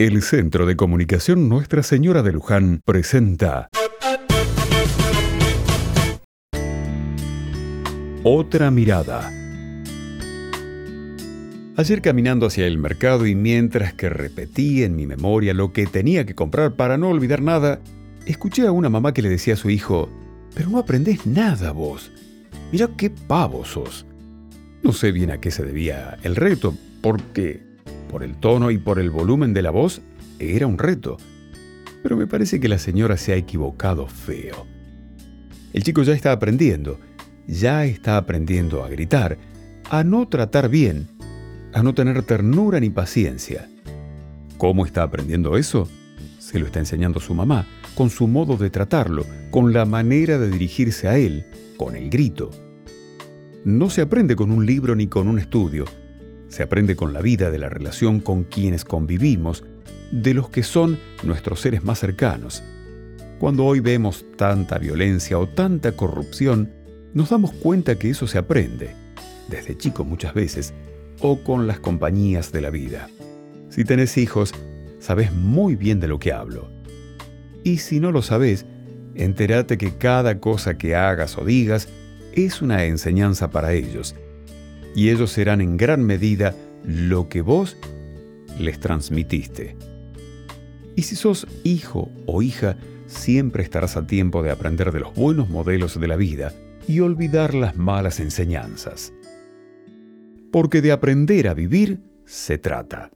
El Centro de Comunicación Nuestra Señora de Luján presenta Otra mirada. Ayer caminando hacia el mercado y mientras que repetí en mi memoria lo que tenía que comprar para no olvidar nada, escuché a una mamá que le decía a su hijo, pero no aprendés nada vos. Mira qué pavo sos. No sé bien a qué se debía el reto, porque por el tono y por el volumen de la voz era un reto. Pero me parece que la señora se ha equivocado feo. El chico ya está aprendiendo, ya está aprendiendo a gritar, a no tratar bien, a no tener ternura ni paciencia. ¿Cómo está aprendiendo eso? Se lo está enseñando su mamá, con su modo de tratarlo, con la manera de dirigirse a él, con el grito. No se aprende con un libro ni con un estudio, se aprende con la vida de la relación con quienes convivimos, de los que son nuestros seres más cercanos. Cuando hoy vemos tanta violencia o tanta corrupción, nos damos cuenta que eso se aprende, desde chico muchas veces, o con las compañías de la vida. Si tenés hijos, sabes muy bien de lo que hablo. Y si no lo sabes, entérate que cada cosa que hagas o digas es una enseñanza para ellos y ellos serán en gran medida lo que vos les transmitiste. Y si sos hijo o hija, siempre estarás a tiempo de aprender de los buenos modelos de la vida y olvidar las malas enseñanzas. Porque de aprender a vivir se trata.